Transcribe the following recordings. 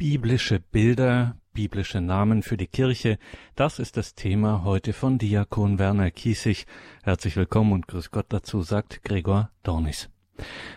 Biblische Bilder, biblische Namen für die Kirche, das ist das Thema heute von Diakon Werner Kiesig. Herzlich willkommen und grüß Gott dazu, sagt Gregor Dornis.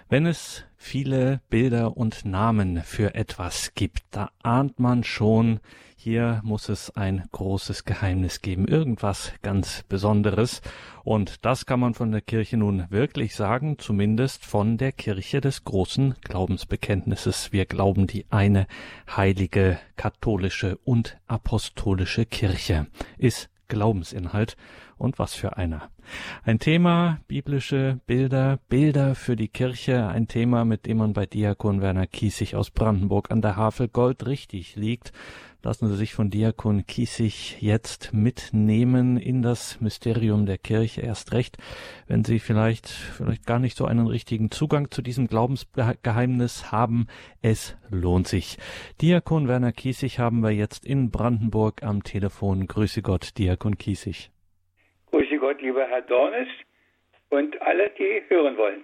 Wenn es viele Bilder und Namen für etwas gibt, da ahnt man schon, hier muss es ein großes Geheimnis geben, irgendwas ganz Besonderes. Und das kann man von der Kirche nun wirklich sagen, zumindest von der Kirche des großen Glaubensbekenntnisses. Wir glauben die eine heilige, katholische und apostolische Kirche ist Glaubensinhalt und was für einer. Ein Thema, biblische Bilder, Bilder für die Kirche, ein Thema, mit dem man bei Diakon Werner Kiesig aus Brandenburg an der Havel Gold richtig liegt. Lassen Sie sich von Diakon Kiesig jetzt mitnehmen in das Mysterium der Kirche. Erst recht, wenn Sie vielleicht, vielleicht gar nicht so einen richtigen Zugang zu diesem Glaubensgeheimnis haben. Es lohnt sich. Diakon Werner Kiesig haben wir jetzt in Brandenburg am Telefon. Grüße Gott, Diakon Kiesig. Grüße Gott, lieber Herr Dornes und alle, die hören wollen.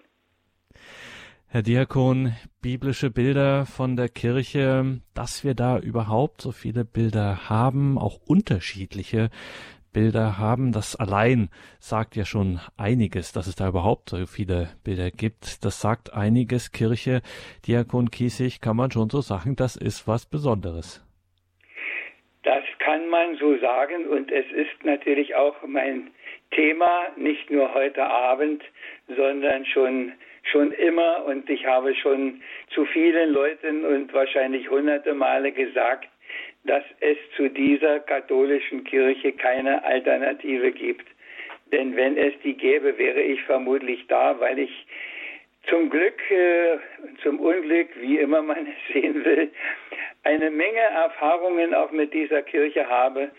Herr Diakon, biblische Bilder von der Kirche, dass wir da überhaupt so viele Bilder haben, auch unterschiedliche Bilder haben, das allein sagt ja schon einiges, dass es da überhaupt so viele Bilder gibt. Das sagt einiges. Kirche, Diakon Kiesig, kann man schon so sagen, das ist was Besonderes. Das kann man so sagen und es ist natürlich auch mein Thema, nicht nur heute Abend, sondern schon schon immer und ich habe schon zu vielen Leuten und wahrscheinlich hunderte Male gesagt, dass es zu dieser katholischen Kirche keine Alternative gibt. Denn wenn es die gäbe, wäre ich vermutlich da, weil ich zum Glück, äh, zum Unglück, wie immer man es sehen will, eine Menge Erfahrungen auch mit dieser Kirche habe.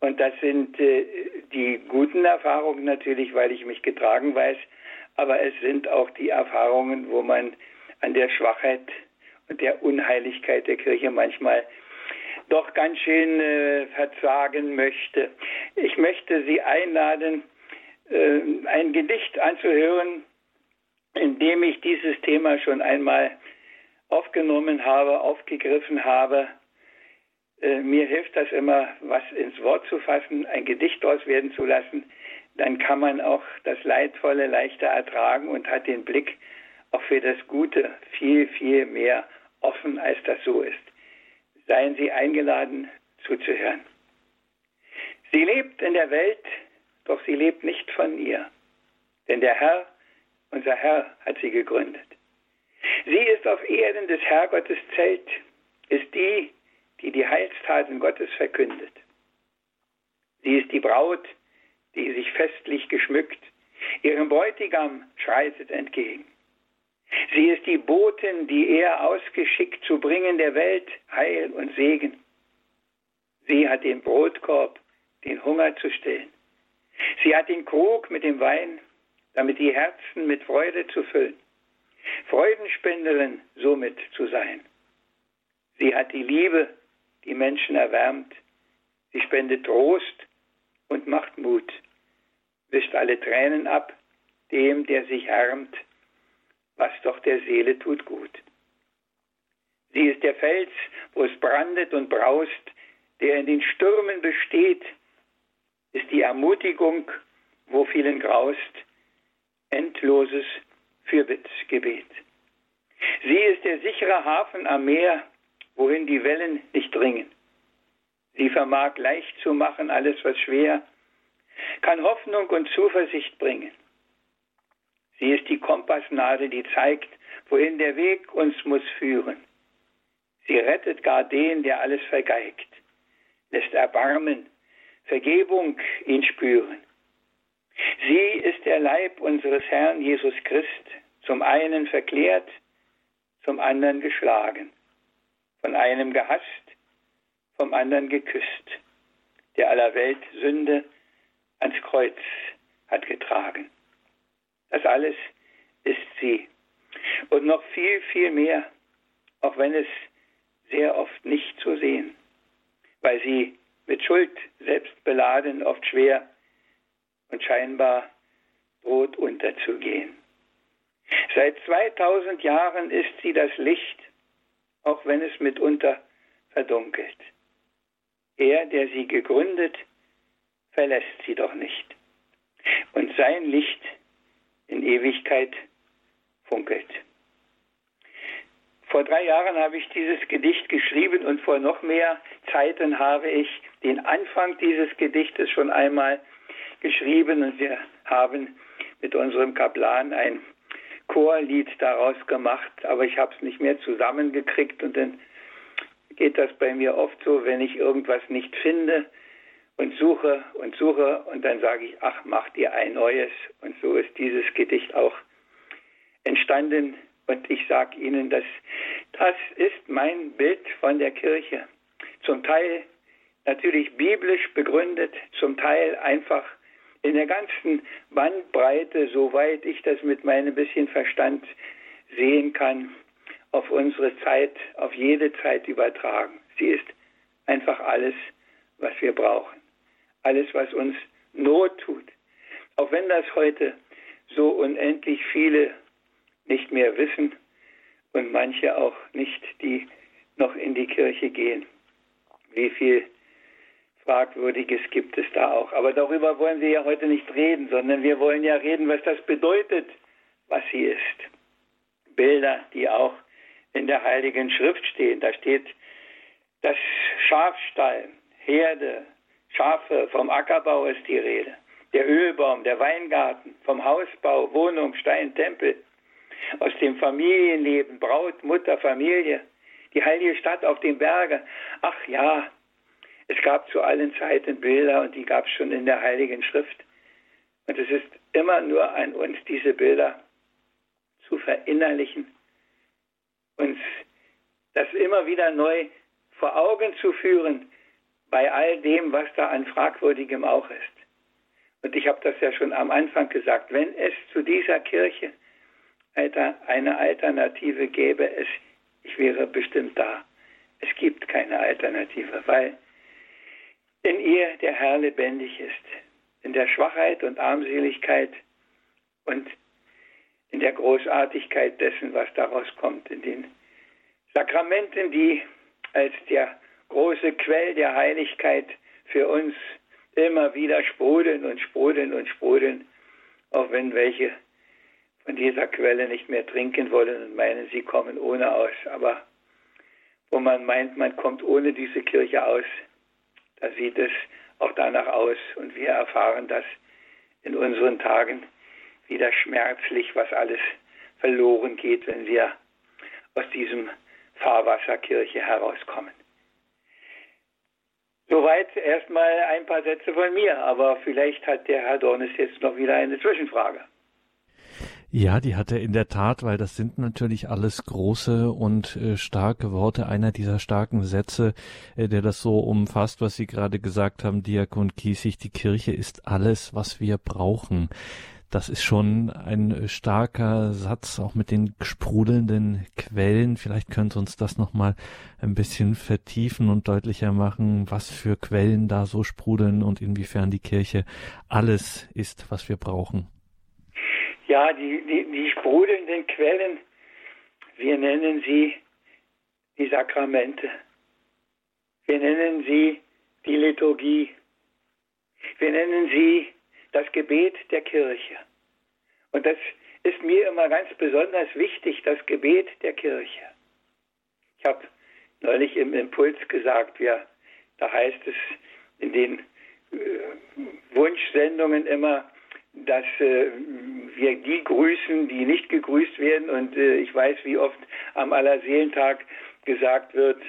Und das sind äh, die guten Erfahrungen natürlich, weil ich mich getragen weiß, aber es sind auch die Erfahrungen, wo man an der Schwachheit und der Unheiligkeit der Kirche manchmal doch ganz schön äh, verzagen möchte. Ich möchte Sie einladen, äh, ein Gedicht anzuhören, in dem ich dieses Thema schon einmal aufgenommen habe, aufgegriffen habe. Äh, mir hilft das immer, was ins Wort zu fassen, ein Gedicht daraus werden zu lassen dann kann man auch das Leidvolle leichter ertragen und hat den Blick auch für das Gute viel, viel mehr offen, als das so ist. Seien Sie eingeladen, zuzuhören. Sie lebt in der Welt, doch sie lebt nicht von ihr. Denn der Herr, unser Herr, hat sie gegründet. Sie ist auf Erden des Herrgottes Zelt, ist die, die die Heilstaten Gottes verkündet. Sie ist die Braut, die sich festlich geschmückt, ihrem Bräutigam schreitet entgegen. Sie ist die Botin, die er ausgeschickt zu bringen der Welt Heil und Segen. Sie hat den Brotkorb, den Hunger zu stillen. Sie hat den Krug mit dem Wein, damit die Herzen mit Freude zu füllen. Freudenspenderin somit zu sein. Sie hat die Liebe, die Menschen erwärmt. Sie spendet Trost und macht Mut wischt alle Tränen ab, dem, der sich härmt, was doch der Seele tut gut. Sie ist der Fels, wo es brandet und braust, der in den Stürmen besteht, ist die Ermutigung, wo vielen graust, endloses Fürbittgebet. Sie ist der sichere Hafen am Meer, wohin die Wellen nicht dringen. Sie vermag leicht zu machen alles, was schwer, kann Hoffnung und Zuversicht bringen. Sie ist die Kompassnadel, die zeigt, wohin der Weg uns muss führen. Sie rettet gar den, der alles vergeigt, lässt Erbarmen, Vergebung ihn spüren. Sie ist der Leib unseres Herrn Jesus Christ, zum einen verklärt, zum anderen geschlagen, von einem gehasst, vom anderen geküsst, der aller Welt Sünde ans Kreuz hat getragen. Das alles ist sie. Und noch viel, viel mehr, auch wenn es sehr oft nicht zu sehen, weil sie mit Schuld selbst beladen, oft schwer und scheinbar droht unterzugehen. Seit 2000 Jahren ist sie das Licht, auch wenn es mitunter verdunkelt. Er, der sie gegründet, verlässt sie doch nicht. Und sein Licht in Ewigkeit funkelt. Vor drei Jahren habe ich dieses Gedicht geschrieben und vor noch mehr Zeiten habe ich den Anfang dieses Gedichtes schon einmal geschrieben und wir haben mit unserem Kaplan ein Chorlied daraus gemacht, aber ich habe es nicht mehr zusammengekriegt und dann geht das bei mir oft so, wenn ich irgendwas nicht finde und suche und suche und dann sage ich, ach, macht ihr ein neues und so ist dieses Gedicht auch entstanden und ich sage Ihnen, dass das ist mein Bild von der Kirche. Zum Teil natürlich biblisch begründet, zum Teil einfach in der ganzen Bandbreite, soweit ich das mit meinem bisschen Verstand sehen kann, auf unsere Zeit, auf jede Zeit übertragen. Sie ist einfach alles, was wir brauchen. Alles, was uns Not tut. Auch wenn das heute so unendlich viele nicht mehr wissen und manche auch nicht, die noch in die Kirche gehen. Wie viel Fragwürdiges gibt es da auch. Aber darüber wollen wir ja heute nicht reden, sondern wir wollen ja reden, was das bedeutet, was sie ist. Bilder, die auch in der Heiligen Schrift stehen. Da steht das Schafstall, Herde, Schafe, vom Ackerbau ist die Rede. Der Ölbaum, der Weingarten, vom Hausbau, Wohnung, Stein, Tempel, aus dem Familienleben, Braut, Mutter, Familie, die heilige Stadt auf dem Berge. Ach ja, es gab zu allen Zeiten Bilder und die gab es schon in der Heiligen Schrift. Und es ist immer nur an uns, diese Bilder zu verinnerlichen, uns das immer wieder neu vor Augen zu führen, bei all dem, was da an Fragwürdigem auch ist. Und ich habe das ja schon am Anfang gesagt, wenn es zu dieser Kirche eine Alternative gäbe, es, ich wäre bestimmt da. Es gibt keine Alternative, weil in ihr der Herr lebendig ist, in der Schwachheit und Armseligkeit und in der Großartigkeit dessen, was daraus kommt, in den Sakramenten, die als der große Quell der Heiligkeit für uns immer wieder sprudeln und sprudeln und sprudeln, auch wenn welche von dieser Quelle nicht mehr trinken wollen und meinen, sie kommen ohne aus. Aber wo man meint, man kommt ohne diese Kirche aus, da sieht es auch danach aus. Und wir erfahren das in unseren Tagen wieder schmerzlich, was alles verloren geht, wenn wir aus diesem Fahrwasser Kirche herauskommen. Soweit erstmal ein paar Sätze von mir, aber vielleicht hat der Herr Dornes jetzt noch wieder eine Zwischenfrage. Ja, die hat er in der Tat, weil das sind natürlich alles große und äh, starke Worte. Einer dieser starken Sätze, äh, der das so umfasst, was Sie gerade gesagt haben, Diakon Kiesig, die Kirche ist alles, was wir brauchen. Das ist schon ein starker Satz, auch mit den sprudelnden Quellen. Vielleicht könnte uns das nochmal ein bisschen vertiefen und deutlicher machen, was für Quellen da so sprudeln und inwiefern die Kirche alles ist, was wir brauchen. Ja, die, die, die sprudelnden Quellen, wir nennen sie die Sakramente. Wir nennen sie die Liturgie. Wir nennen sie das Gebet der Kirche. Und das ist mir immer ganz besonders wichtig, das Gebet der Kirche. Ich habe neulich im Impuls gesagt, ja, da heißt es in den äh, Wunschsendungen immer, dass äh, wir die grüßen, die nicht gegrüßt werden. Und äh, ich weiß, wie oft am Allerseelentag gesagt wird,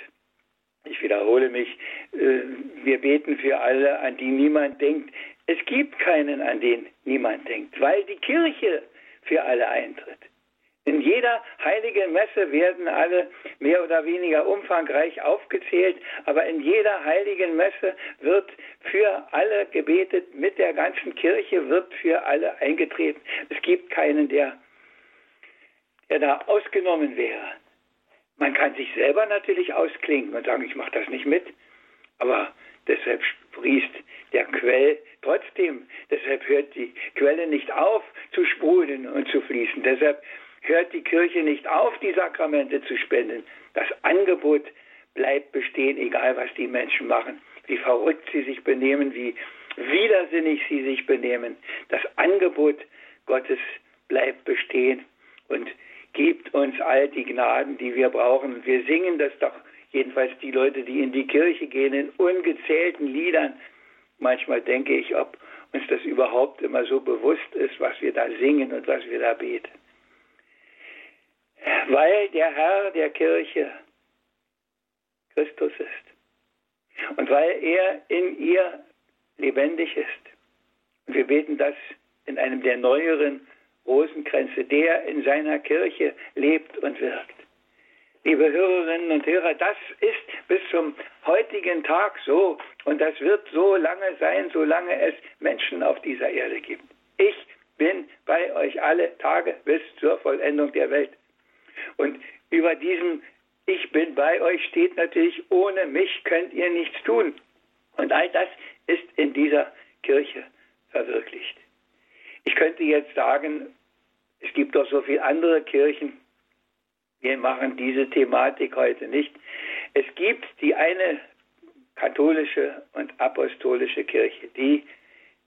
ich wiederhole mich, äh, wir beten für alle, an die niemand denkt. Es gibt keinen, an den niemand denkt, weil die Kirche für alle eintritt. In jeder heiligen Messe werden alle mehr oder weniger umfangreich aufgezählt, aber in jeder heiligen Messe wird für alle gebetet, mit der ganzen Kirche wird für alle eingetreten. Es gibt keinen, der, der da ausgenommen wäre. Man kann sich selber natürlich ausklinken und sagen, ich mache das nicht mit, aber deshalb sprießt der Quell trotzdem. Deshalb hört die Quelle nicht auf zu sprudeln und zu fließen. Deshalb hört die Kirche nicht auf, die Sakramente zu spenden. Das Angebot bleibt bestehen, egal was die Menschen machen, wie verrückt sie sich benehmen, wie widersinnig sie sich benehmen. Das Angebot Gottes bleibt bestehen und gibt uns all die Gnaden, die wir brauchen. Wir singen das doch, jedenfalls die Leute, die in die Kirche gehen, in ungezählten Liedern. Manchmal denke ich, ob uns das überhaupt immer so bewusst ist, was wir da singen und was wir da beten. Weil der Herr der Kirche Christus ist und weil er in ihr lebendig ist. Und wir beten das in einem der neueren Rosenkränze, der in seiner Kirche lebt und wirkt. Liebe Hörerinnen und Hörer, das ist bis zum heutigen Tag so und das wird so lange sein, solange es Menschen auf dieser Erde gibt. Ich bin bei euch alle Tage bis zur Vollendung der Welt. Und über diesem Ich bin bei euch steht natürlich, ohne mich könnt ihr nichts tun. Und all das ist in dieser Kirche verwirklicht. Ich könnte jetzt sagen, es gibt doch so viele andere Kirchen, wir machen diese Thematik heute nicht. Es gibt die eine katholische und apostolische Kirche, die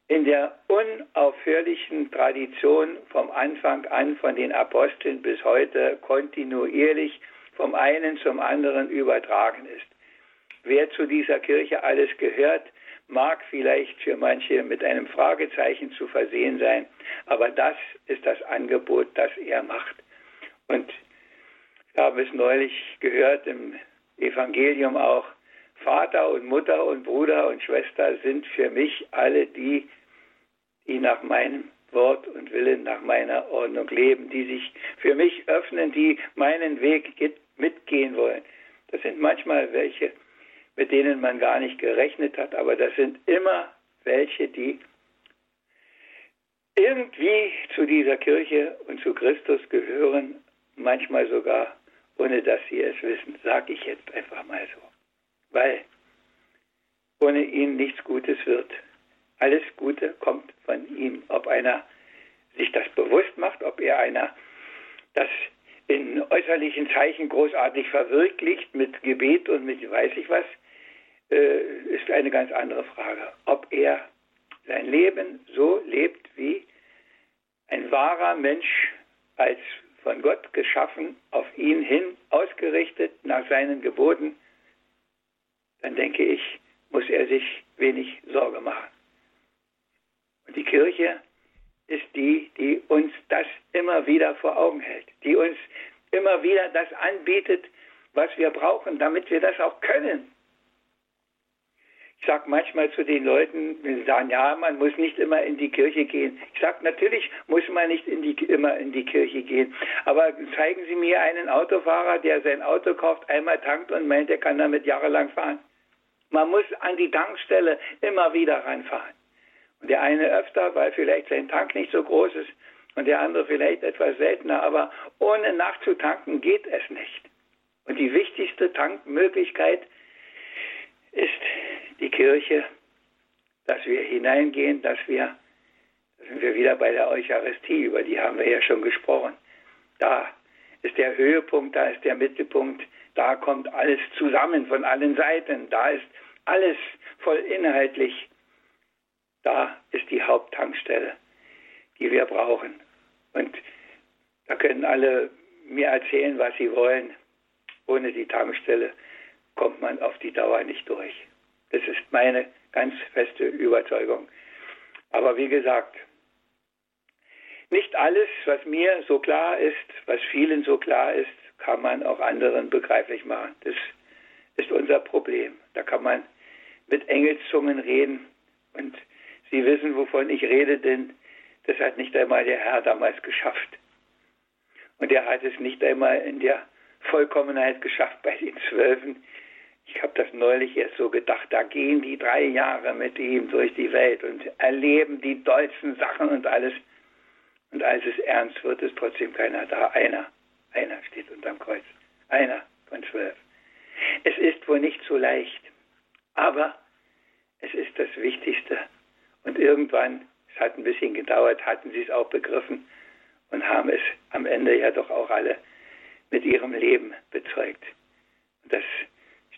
in der unaufhörlichen Tradition vom Anfang an von den Aposteln bis heute kontinuierlich vom einen zum anderen übertragen ist. Wer zu dieser Kirche alles gehört, mag vielleicht für manche mit einem Fragezeichen zu versehen sein, aber das ist das Angebot, das er macht. Und habe es neulich gehört im Evangelium auch, Vater und Mutter und Bruder und Schwester sind für mich alle die, die nach meinem Wort und Willen, nach meiner Ordnung leben, die sich für mich öffnen, die meinen Weg mitgehen wollen. Das sind manchmal welche, mit denen man gar nicht gerechnet hat, aber das sind immer welche, die irgendwie zu dieser Kirche und zu Christus gehören, manchmal sogar ohne dass sie es wissen, sage ich jetzt einfach mal so. Weil ohne ihn nichts Gutes wird. Alles Gute kommt von ihm. Ob einer sich das bewusst macht, ob er einer das in äußerlichen Zeichen großartig verwirklicht mit Gebet und mit weiß ich was, äh, ist eine ganz andere Frage. Ob er sein Leben so lebt wie ein wahrer Mensch als von Gott geschaffen, auf ihn hin ausgerichtet nach seinen Geboten, dann denke ich, muss er sich wenig Sorge machen. Und die Kirche ist die, die uns das immer wieder vor Augen hält, die uns immer wieder das anbietet, was wir brauchen, damit wir das auch können. Ich sage manchmal zu den Leuten, wenn sie sagen, ja, man muss nicht immer in die Kirche gehen. Ich sage, natürlich muss man nicht in die, immer in die Kirche gehen. Aber zeigen Sie mir einen Autofahrer, der sein Auto kauft, einmal tankt und meint, er kann damit jahrelang fahren. Man muss an die Tankstelle immer wieder reinfahren. Und der eine öfter, weil vielleicht sein Tank nicht so groß ist und der andere vielleicht etwas seltener. Aber ohne nachzutanken geht es nicht. Und die wichtigste Tankmöglichkeit ist die Kirche, dass wir hineingehen, dass wir, da sind wir wieder bei der Eucharistie, über die haben wir ja schon gesprochen. Da ist der Höhepunkt, da ist der Mittelpunkt, da kommt alles zusammen von allen Seiten, da ist alles voll inhaltlich. Da ist die Haupttankstelle, die wir brauchen. Und da können alle mir erzählen, was sie wollen. Ohne die Tankstelle kommt man auf die Dauer nicht durch. Das ist meine ganz feste Überzeugung. Aber wie gesagt, nicht alles, was mir so klar ist, was vielen so klar ist, kann man auch anderen begreiflich machen. Das ist unser Problem. Da kann man mit Engelszungen reden und Sie wissen, wovon ich rede, denn das hat nicht einmal der Herr damals geschafft. Und er hat es nicht einmal in der Vollkommenheit geschafft bei den Zwölfen, ich habe das neulich erst so gedacht, da gehen die drei Jahre mit ihm durch die Welt und erleben die deutschen Sachen und alles. Und als es ernst wird, ist trotzdem keiner da. Einer, einer steht unterm Kreuz. Einer von zwölf. Es ist wohl nicht so leicht, aber es ist das Wichtigste. Und irgendwann, es hat ein bisschen gedauert, hatten sie es auch begriffen und haben es am Ende ja doch auch alle mit ihrem Leben bezeugt. Und das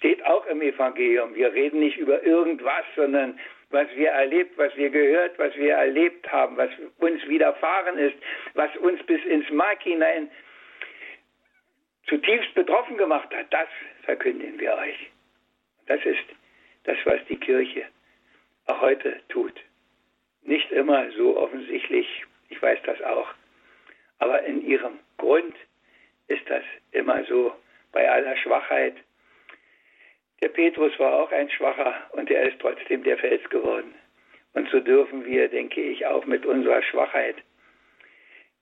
steht auch im Evangelium. Wir reden nicht über irgendwas, sondern was wir erlebt, was wir gehört, was wir erlebt haben, was uns widerfahren ist, was uns bis ins Mark hinein zutiefst betroffen gemacht hat, das verkündigen wir euch. Das ist das, was die Kirche auch heute tut. Nicht immer so offensichtlich, ich weiß das auch, aber in ihrem Grund ist das immer so bei aller Schwachheit. Der Petrus war auch ein Schwacher und er ist trotzdem der Fels geworden. Und so dürfen wir, denke ich, auch mit unserer Schwachheit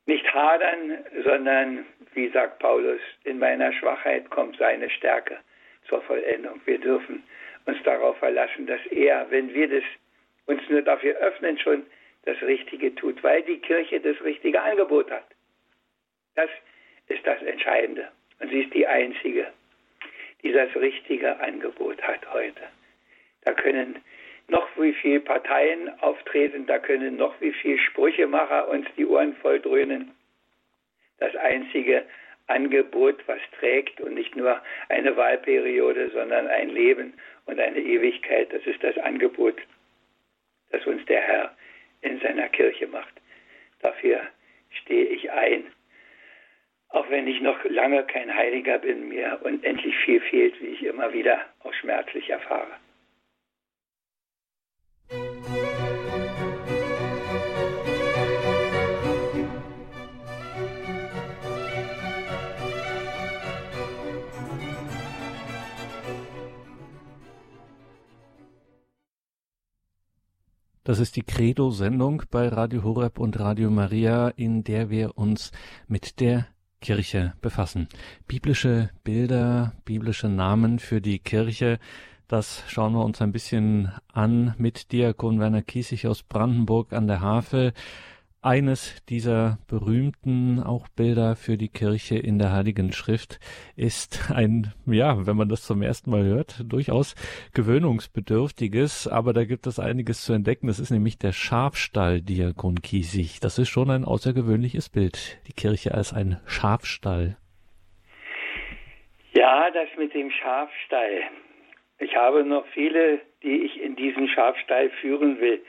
nicht hadern, sondern, wie sagt Paulus, in meiner Schwachheit kommt seine Stärke zur Vollendung. Wir dürfen uns darauf verlassen, dass er, wenn wir das uns nur dafür öffnen, schon das Richtige tut, weil die Kirche das richtige Angebot hat. Das ist das Entscheidende. Und sie ist die einzige, die das richtige Angebot hat heute. Da können noch wie viele Parteien auftreten, da können noch wie viele Sprüchemacher uns die Ohren voll dröhnen. Das einzige Angebot, was trägt und nicht nur eine Wahlperiode, sondern ein Leben und eine Ewigkeit, das ist das Angebot, das uns der Herr in seiner Kirche macht. Dafür stehe ich ein auch wenn ich noch lange kein Heiliger bin, mir unendlich viel fehlt, wie ich immer wieder auch schmerzlich erfahre. Das ist die Credo-Sendung bei Radio Horeb und Radio Maria, in der wir uns mit der Kirche befassen. Biblische Bilder, biblische Namen für die Kirche, das schauen wir uns ein bisschen an mit Diakon Werner Kiesig aus Brandenburg an der Havel eines dieser berühmten auch Bilder für die Kirche in der Heiligen Schrift ist ein, ja, wenn man das zum ersten Mal hört, durchaus gewöhnungsbedürftiges, aber da gibt es einiges zu entdecken. Das ist nämlich der Schafstall Diakon Kiesig. Das ist schon ein außergewöhnliches Bild. Die Kirche als ein Schafstall. Ja, das mit dem Schafstall. Ich habe noch viele, die ich in diesen Schafstall führen will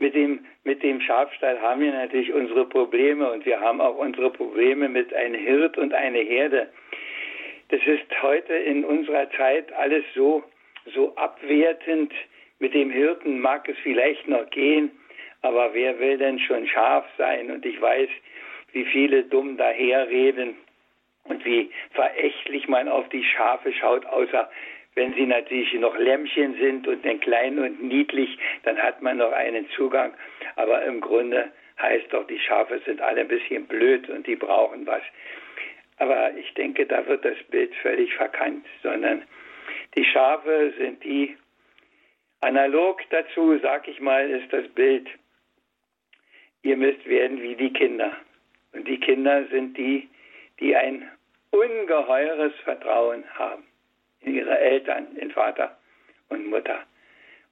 mit dem, mit dem Schafstall haben wir natürlich unsere Probleme und wir haben auch unsere Probleme mit einem Hirt und einer Herde. Das ist heute in unserer Zeit alles so, so abwertend. Mit dem Hirten mag es vielleicht noch gehen, aber wer will denn schon Schaf sein? Und ich weiß, wie viele dumm daherreden und wie verächtlich man auf die Schafe schaut, außer wenn sie natürlich noch Lämmchen sind und klein und niedlich, dann hat man noch einen Zugang. Aber im Grunde heißt doch, die Schafe sind alle ein bisschen blöd und die brauchen was. Aber ich denke, da wird das Bild völlig verkannt, sondern die Schafe sind die, analog dazu, sag ich mal, ist das Bild, ihr müsst werden wie die Kinder. Und die Kinder sind die, die ein ungeheures Vertrauen haben ihre Eltern, in Vater und Mutter.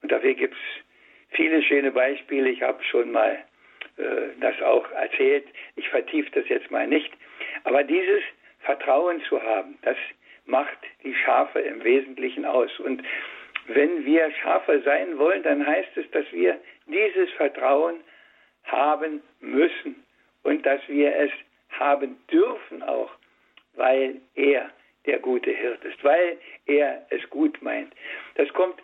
Und dafür gibt es viele schöne Beispiele. Ich habe schon mal äh, das auch erzählt. Ich vertiefe das jetzt mal nicht. Aber dieses Vertrauen zu haben, das macht die Schafe im Wesentlichen aus. Und wenn wir Schafe sein wollen, dann heißt es, dass wir dieses Vertrauen haben müssen und dass wir es haben dürfen auch, weil er der gute Hirt ist, weil er es gut meint. Das kommt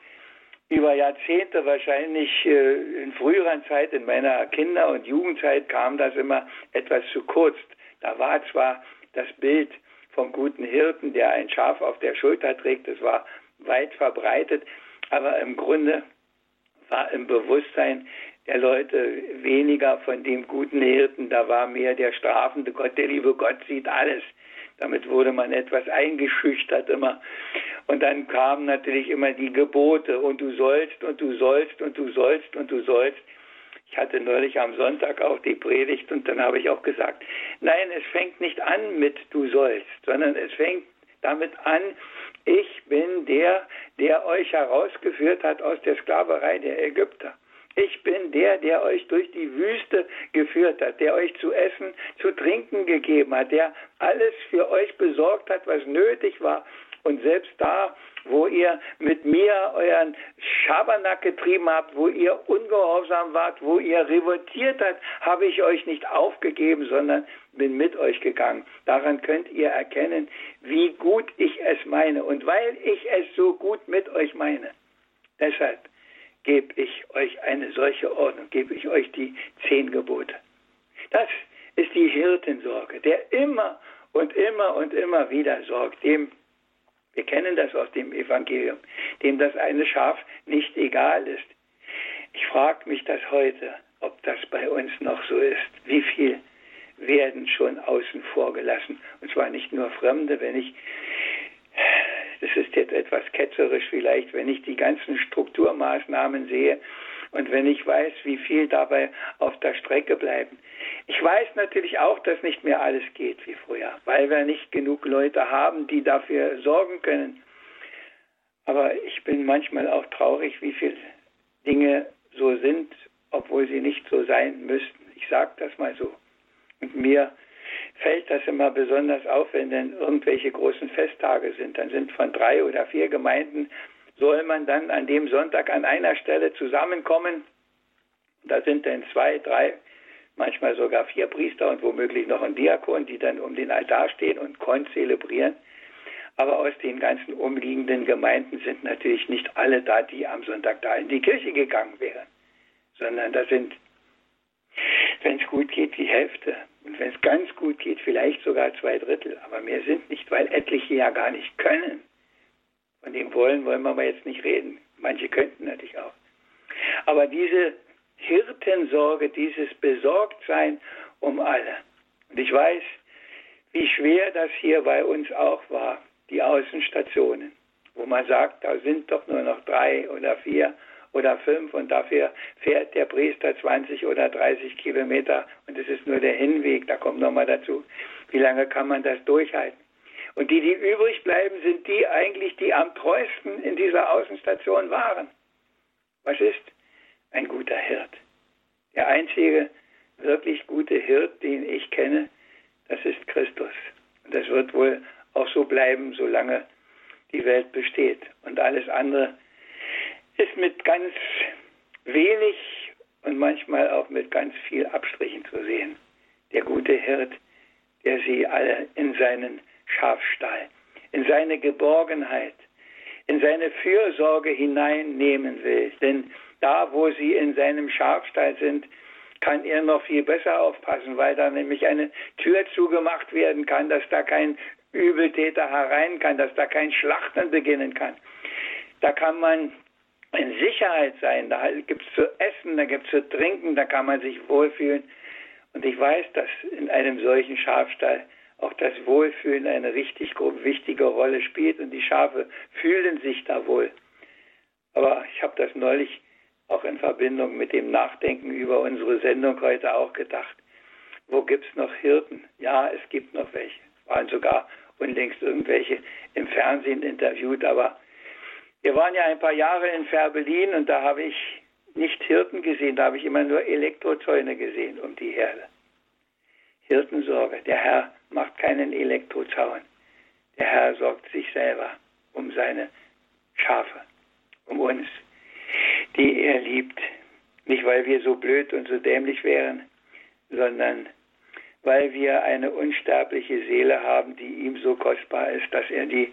über Jahrzehnte wahrscheinlich äh, in früheren Zeit, in meiner Kinder- und Jugendzeit kam das immer etwas zu kurz. Da war zwar das Bild vom guten Hirten, der ein Schaf auf der Schulter trägt, das war weit verbreitet, aber im Grunde war im Bewusstsein der Leute weniger von dem guten Hirten, da war mehr der strafende Gott, der liebe Gott sieht alles. Damit wurde man etwas eingeschüchtert immer. Und dann kamen natürlich immer die Gebote und du sollst und du sollst und du sollst und du sollst. Ich hatte neulich am Sonntag auch die Predigt und dann habe ich auch gesagt, nein, es fängt nicht an mit du sollst, sondern es fängt damit an, ich bin der, der euch herausgeführt hat aus der Sklaverei der Ägypter. Ich bin der, der euch durch die Wüste geführt hat, der euch zu essen, zu trinken gegeben hat, der alles für euch besorgt hat, was nötig war, Und selbst da, wo ihr mit mir euren Schabernack getrieben habt, wo ihr ungehorsam wart, wo ihr revoltiert habt, habe ich euch nicht aufgegeben, sondern bin mit euch gegangen. Daran könnt ihr erkennen, wie gut ich es meine. Und weil ich es so gut mit euch meine, deshalb gebe ich euch eine solche Ordnung, gebe ich euch die zehn Gebote. Das ist die Hirtensorge, der immer und immer und immer wieder sorgt, dem wir kennen das aus dem Evangelium, dem das eine Schaf nicht egal ist. Ich frage mich das heute, ob das bei uns noch so ist. Wie viel werden schon außen vor gelassen? Und zwar nicht nur Fremde, wenn ich, das ist jetzt etwas ketzerisch vielleicht, wenn ich die ganzen Strukturmaßnahmen sehe und wenn ich weiß, wie viel dabei auf der Strecke bleiben. Ich weiß natürlich auch, dass nicht mehr alles geht wie früher, weil wir nicht genug Leute haben, die dafür sorgen können. Aber ich bin manchmal auch traurig, wie viele Dinge so sind, obwohl sie nicht so sein müssten. Ich sage das mal so. Und mir fällt das immer besonders auf, wenn dann irgendwelche großen Festtage sind. Dann sind von drei oder vier Gemeinden, soll man dann an dem Sonntag an einer Stelle zusammenkommen. Da sind dann zwei, drei manchmal sogar vier Priester und womöglich noch ein Diakon, die dann um den Altar stehen und Kon zelebrieren. Aber aus den ganzen umliegenden Gemeinden sind natürlich nicht alle da, die am Sonntag da in die Kirche gegangen wären, sondern da sind, wenn es gut geht, die Hälfte. Und wenn es ganz gut geht, vielleicht sogar zwei Drittel. Aber mehr sind nicht, weil etliche ja gar nicht können. Von dem wollen wollen wir aber jetzt nicht reden. Manche könnten natürlich auch. Aber diese Hirtensorge, dieses Besorgtsein um alle. Und ich weiß, wie schwer das hier bei uns auch war, die Außenstationen, wo man sagt, da sind doch nur noch drei oder vier oder fünf und dafür fährt der Priester 20 oder 30 Kilometer und es ist nur der Hinweg, da kommt nochmal dazu. Wie lange kann man das durchhalten? Und die, die übrig bleiben, sind die eigentlich, die am treuesten in dieser Außenstation waren. Was ist? ein guter Hirt. Der einzige wirklich gute Hirt, den ich kenne, das ist Christus. Und das wird wohl auch so bleiben, solange die Welt besteht. Und alles andere ist mit ganz wenig und manchmal auch mit ganz viel Abstrichen zu sehen. Der gute Hirt, der sie alle in seinen Schafstall, in seine Geborgenheit, in seine Fürsorge hineinnehmen will. Denn da, wo sie in seinem Schafstall sind, kann er noch viel besser aufpassen, weil da nämlich eine Tür zugemacht werden kann, dass da kein Übeltäter herein kann, dass da kein Schlachten beginnen kann. Da kann man in Sicherheit sein, da gibt es zu essen, da gibt es zu trinken, da kann man sich wohlfühlen. Und ich weiß, dass in einem solchen Schafstall auch das Wohlfühlen eine richtig wichtige Rolle spielt und die Schafe fühlen sich da wohl. Aber ich habe das neulich auch in Verbindung mit dem Nachdenken über unsere Sendung heute auch gedacht. Wo gibt es noch Hirten? Ja, es gibt noch welche. Es waren sogar unlängst irgendwelche im Fernsehen interviewt, aber wir waren ja ein paar Jahre in Färbelin und da habe ich nicht Hirten gesehen, da habe ich immer nur Elektrozäune gesehen um die Herde. Hirtensorge. Der Herr macht keinen Elektrozaun. Der Herr sorgt sich selber um seine Schafe, um uns die er liebt. Nicht, weil wir so blöd und so dämlich wären, sondern weil wir eine unsterbliche Seele haben, die ihm so kostbar ist, dass er die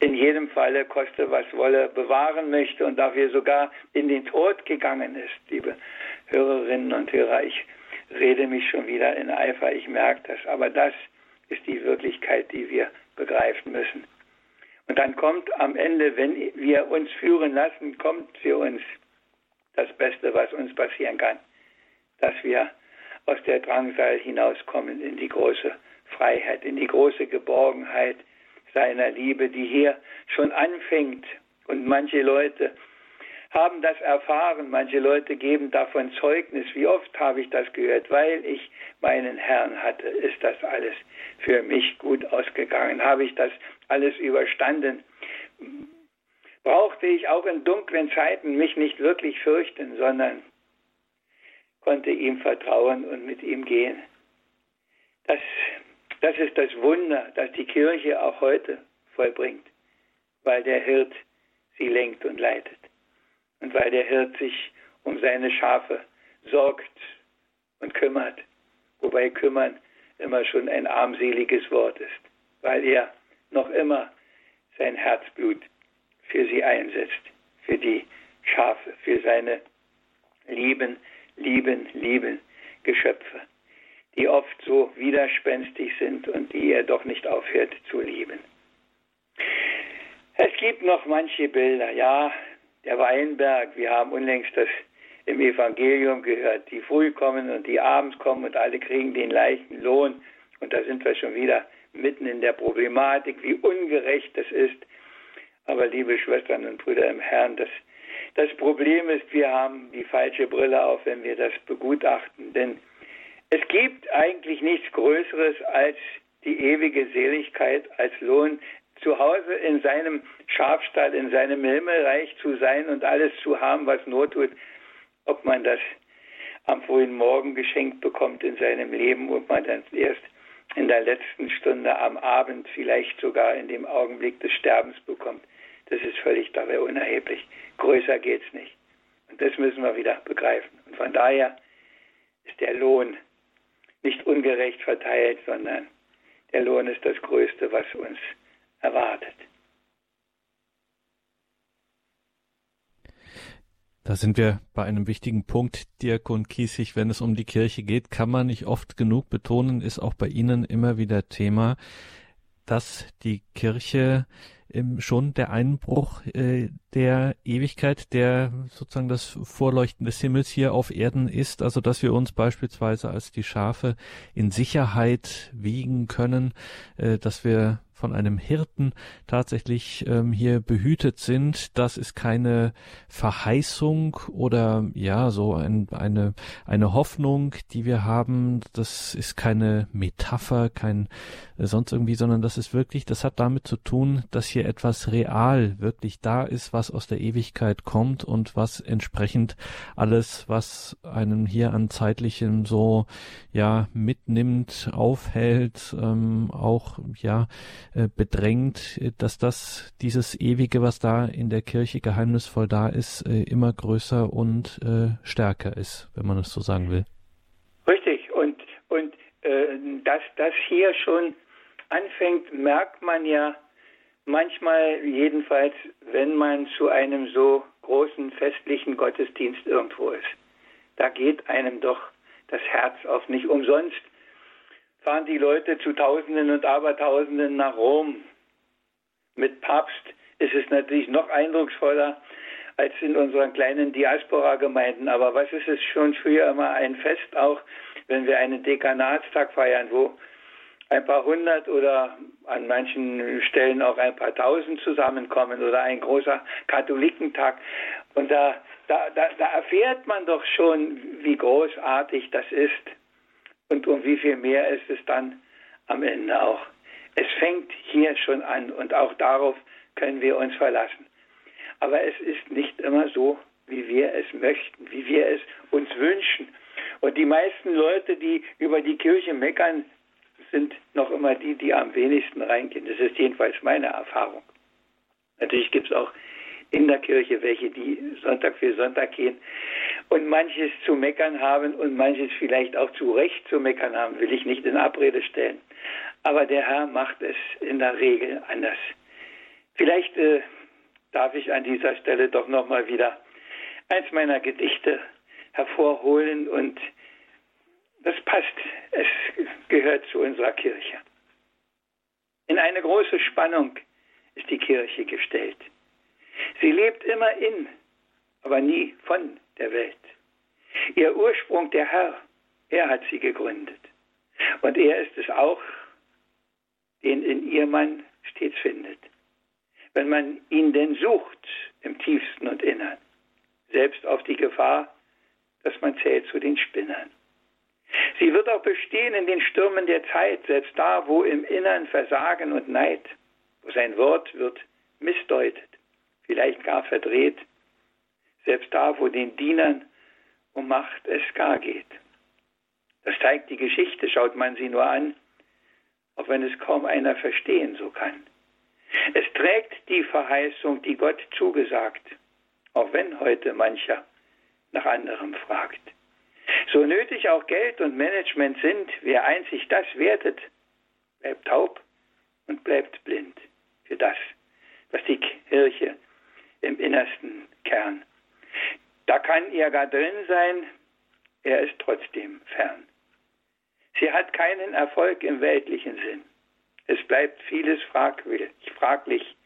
in jedem Falle, koste was wolle, bewahren möchte und dafür sogar in den Tod gegangen ist. Liebe Hörerinnen und Hörer, ich rede mich schon wieder in Eifer, ich merke das, aber das ist die Wirklichkeit, die wir begreifen müssen. Und dann kommt am Ende, wenn wir uns führen lassen, kommt für uns das Beste, was uns passieren kann, dass wir aus der Drangsal hinauskommen in die große Freiheit, in die große Geborgenheit seiner Liebe, die hier schon anfängt. Und manche Leute haben das erfahren, manche Leute geben davon Zeugnis. Wie oft habe ich das gehört? Weil ich meinen Herrn hatte, ist das alles für mich gut ausgegangen. Habe ich das alles überstanden? brauchte ich auch in dunklen Zeiten mich nicht wirklich fürchten, sondern konnte ihm vertrauen und mit ihm gehen. Das, das ist das Wunder, das die Kirche auch heute vollbringt. weil der Hirt sie lenkt und leitet. Und weil der Hirt sich um seine Schafe sorgt und kümmert, wobei kümmern immer schon ein armseliges Wort ist, weil er noch immer sein Herzblut für sie einsetzt, für die Schafe, für seine lieben, lieben, lieben Geschöpfe, die oft so widerspenstig sind und die er doch nicht aufhört zu lieben. Es gibt noch manche Bilder, ja, der Weinberg, wir haben unlängst das im Evangelium gehört, die früh kommen und die abends kommen und alle kriegen den leichten Lohn. Und da sind wir schon wieder mitten in der Problematik, wie ungerecht das ist. Aber liebe Schwestern und Brüder im Herrn, das, das Problem ist, wir haben die falsche Brille auf, wenn wir das begutachten. Denn es gibt eigentlich nichts Größeres als die ewige Seligkeit als Lohn, zu Hause in seinem Schafstall, in seinem Himmelreich zu sein und alles zu haben, was Not tut, ob man das am frühen Morgen geschenkt bekommt in seinem Leben und man dann erst in der letzten Stunde am Abend, vielleicht sogar in dem Augenblick des Sterbens bekommt. Das ist völlig dabei unerheblich. Größer geht's nicht. Und das müssen wir wieder begreifen. Und von daher ist der Lohn nicht ungerecht verteilt, sondern der Lohn ist das Größte, was uns erwartet. Da sind wir bei einem wichtigen Punkt, Diakon Kiesig, wenn es um die Kirche geht, kann man nicht oft genug betonen, ist auch bei Ihnen immer wieder Thema, dass die Kirche schon der Einbruch äh, der Ewigkeit, der sozusagen das Vorleuchten des Himmels hier auf Erden ist, also dass wir uns beispielsweise als die Schafe in Sicherheit wiegen können, äh, dass wir von einem Hirten tatsächlich ähm, hier behütet sind. Das ist keine Verheißung oder ja, so ein, eine, eine Hoffnung, die wir haben. Das ist keine Metapher, kein äh, sonst irgendwie, sondern das ist wirklich, das hat damit zu tun, dass hier etwas real wirklich da ist, was aus der Ewigkeit kommt und was entsprechend alles, was einen hier an zeitlichem so ja mitnimmt, aufhält, ähm, auch ja äh, bedrängt, dass das dieses ewige, was da in der Kirche geheimnisvoll da ist, äh, immer größer und äh, stärker ist, wenn man es so sagen will. Richtig und und äh, dass das hier schon anfängt, merkt man ja manchmal jedenfalls, wenn man zu einem so großen festlichen Gottesdienst irgendwo ist. Da geht einem doch das Herz auf. Nicht umsonst fahren die Leute zu Tausenden und Abertausenden nach Rom. Mit Papst ist es natürlich noch eindrucksvoller als in unseren kleinen Diaspora-Gemeinden. Aber was ist es schon früher immer ein Fest, auch wenn wir einen Dekanatstag feiern, wo ein paar hundert oder an manchen Stellen auch ein paar tausend zusammenkommen oder ein großer Katholikentag. Und da, da, da, da erfährt man doch schon, wie großartig das ist und um wie viel mehr ist es dann am Ende auch. Es fängt hier schon an und auch darauf können wir uns verlassen. Aber es ist nicht immer so, wie wir es möchten, wie wir es uns wünschen. Und die meisten Leute, die über die Kirche meckern, sind noch immer die, die am wenigsten reingehen. Das ist jedenfalls meine Erfahrung. Natürlich gibt es auch in der Kirche welche, die Sonntag für Sonntag gehen und manches zu meckern haben und manches vielleicht auch zu Recht zu meckern haben, will ich nicht in Abrede stellen. Aber der Herr macht es in der Regel anders. Vielleicht äh, darf ich an dieser Stelle doch nochmal wieder eins meiner Gedichte hervorholen und das passt. Es gehört zu unserer Kirche. In eine große Spannung ist die Kirche gestellt. Sie lebt immer in, aber nie von der Welt. Ihr Ursprung der Herr, er hat sie gegründet. Und er ist es auch, den in ihr man stets findet. Wenn man ihn denn sucht im tiefsten und innern, selbst auf die Gefahr, dass man zählt zu den Spinnern. Sie wird auch bestehen in den Stürmen der Zeit, selbst da, wo im Innern Versagen und Neid, wo sein Wort wird missdeutet, vielleicht gar verdreht, selbst da, wo den Dienern um Macht es gar geht. Das zeigt die Geschichte, schaut man sie nur an, auch wenn es kaum einer verstehen so kann. Es trägt die Verheißung, die Gott zugesagt, auch wenn heute mancher nach anderem fragt. So nötig auch Geld und Management sind, wer einzig das wertet, bleibt taub und bleibt blind für das, was die Kirche im innersten Kern. Da kann er gar drin sein, er ist trotzdem fern. Sie hat keinen Erfolg im weltlichen Sinn. Es bleibt vieles fraglich.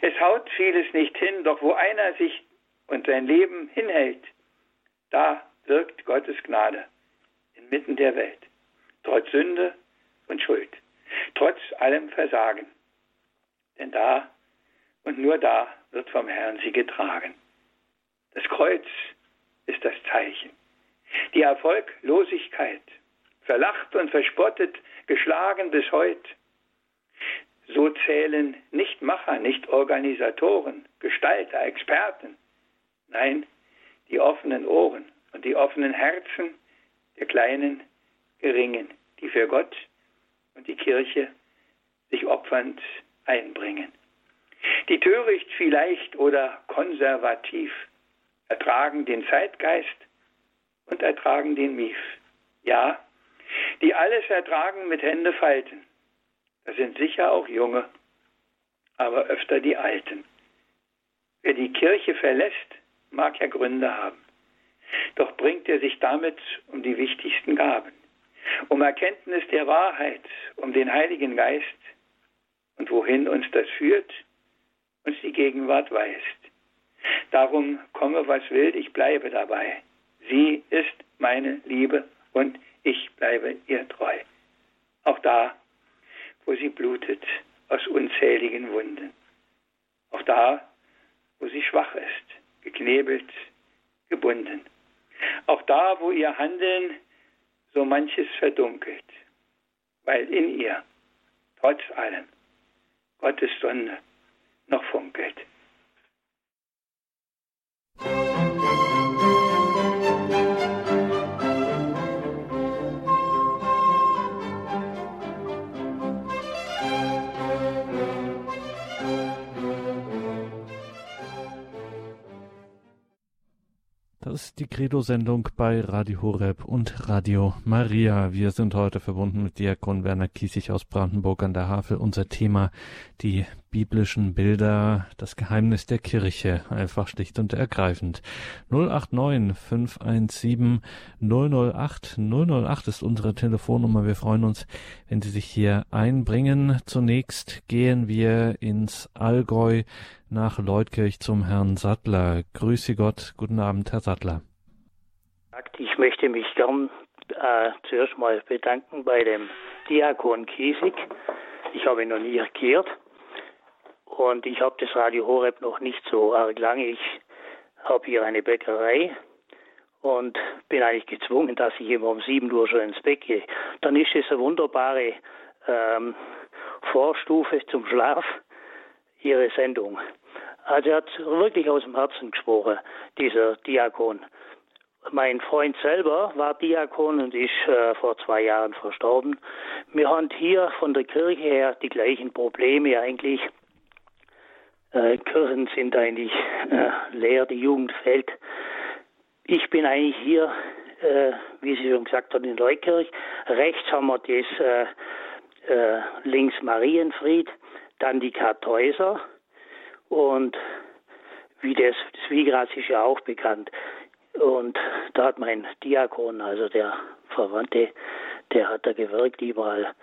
Es haut vieles nicht hin, doch wo einer sich und sein Leben hinhält, da wirkt Gottes Gnade inmitten der Welt, trotz Sünde und Schuld, trotz allem Versagen. Denn da und nur da wird vom Herrn sie getragen. Das Kreuz ist das Zeichen. Die Erfolglosigkeit, verlacht und verspottet, geschlagen bis heute. So zählen nicht Macher, nicht Organisatoren, Gestalter, Experten. Nein, die offenen Ohren und die offenen Herzen der kleinen Geringen, die für Gott und die Kirche sich opfernd einbringen. Die töricht vielleicht oder konservativ ertragen den Zeitgeist und ertragen den Mief. Ja, die alles ertragen mit Hände falten. Das sind sicher auch Junge, aber öfter die Alten. Wer die Kirche verlässt, mag ja Gründe haben. Doch bringt er sich damit um die wichtigsten Gaben, um Erkenntnis der Wahrheit, um den Heiligen Geist und wohin uns das führt, uns die Gegenwart weist. Darum komme, was will, ich bleibe dabei. Sie ist meine Liebe und ich bleibe ihr treu. Auch da, wo sie blutet aus unzähligen Wunden. Auch da, wo sie schwach ist, geknebelt, gebunden. Auch da, wo ihr Handeln so manches verdunkelt, weil in ihr, trotz allem, Gottes Sonne noch funkelt. Das ist die Credo-Sendung bei Radio Horeb und Radio Maria. Wir sind heute verbunden mit Diakon Werner Kiesig aus Brandenburg an der Havel. Unser Thema die biblischen Bilder, das Geheimnis der Kirche, einfach schlicht und ergreifend. 089 517 008 008 ist unsere Telefonnummer. Wir freuen uns, wenn Sie sich hier einbringen. Zunächst gehen wir ins Allgäu nach Leutkirch zum Herrn Sattler. Grüße Gott, guten Abend, Herr Sattler. Ich möchte mich gern äh, zuerst mal bedanken bei dem Diakon Kiesig. Ich habe ihn noch nie gehört und ich habe das Radio Horeb noch nicht so arg lange. Ich habe hier eine Bäckerei und bin eigentlich gezwungen, dass ich immer um 7 Uhr schon ins Bett gehe. Dann ist es eine wunderbare ähm, Vorstufe zum Schlaf, Ihre Sendung. Also er hat wirklich aus dem Herzen gesprochen, dieser Diakon. Mein Freund selber war Diakon und ist äh, vor zwei Jahren verstorben. Wir haben hier von der Kirche her die gleichen Probleme eigentlich. Äh, Kirchen sind eigentlich äh, leer, die Jugend fehlt. Ich bin eigentlich hier, äh, wie Sie schon gesagt haben, in Leukirch. Rechts haben wir das äh, äh, links Marienfried, dann die Kartäuser und wie das, das Wiegras ist ja auch bekannt. Und da hat mein Diakon, also der Verwandte, der hat da gewirkt überall.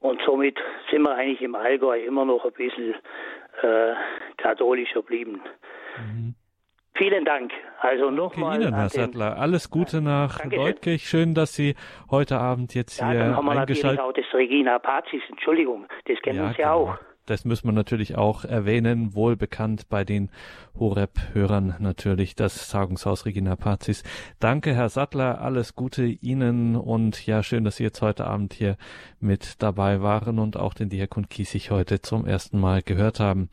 Und somit sind wir eigentlich im Allgäu immer noch ein bisschen äh, katholischer geblieben. Mhm. Vielen Dank. Also nochmal. Ihnen, Herr Sattler. Alles Gute nach Danke Leutkirch. Schön, dass Sie heute Abend jetzt ja, hier dann haben wir eingeschaltet natürlich auch das Regina Pazis. Entschuldigung, das kennen ja, Sie genau. auch. Das müssen wir natürlich auch erwähnen, wohl bekannt bei den Horeb-Hörern natürlich, das Tagungshaus Regina Pazis. Danke, Herr Sattler, alles Gute Ihnen und ja, schön, dass Sie jetzt heute Abend hier mit dabei waren und auch den Diakon Kiesig heute zum ersten Mal gehört haben.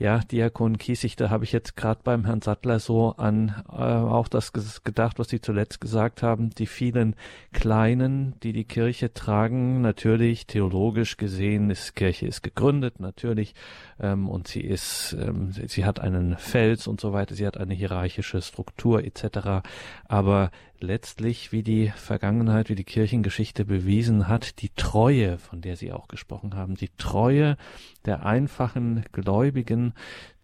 Ja, Diakon Kiesig, da habe ich jetzt gerade beim Herrn Sattler so an äh, auch das gedacht, was Sie zuletzt gesagt haben, die vielen Kleinen, die die Kirche tragen. Natürlich, theologisch gesehen, ist Kirche ist gegründet, natürlich. Ähm, und sie ist, ähm, sie hat einen Fels und so weiter, sie hat eine hierarchische Struktur etc. Aber letztlich, wie die Vergangenheit, wie die Kirchengeschichte bewiesen hat, die Treue, von der Sie auch gesprochen haben, die Treue der einfachen Gläubigen,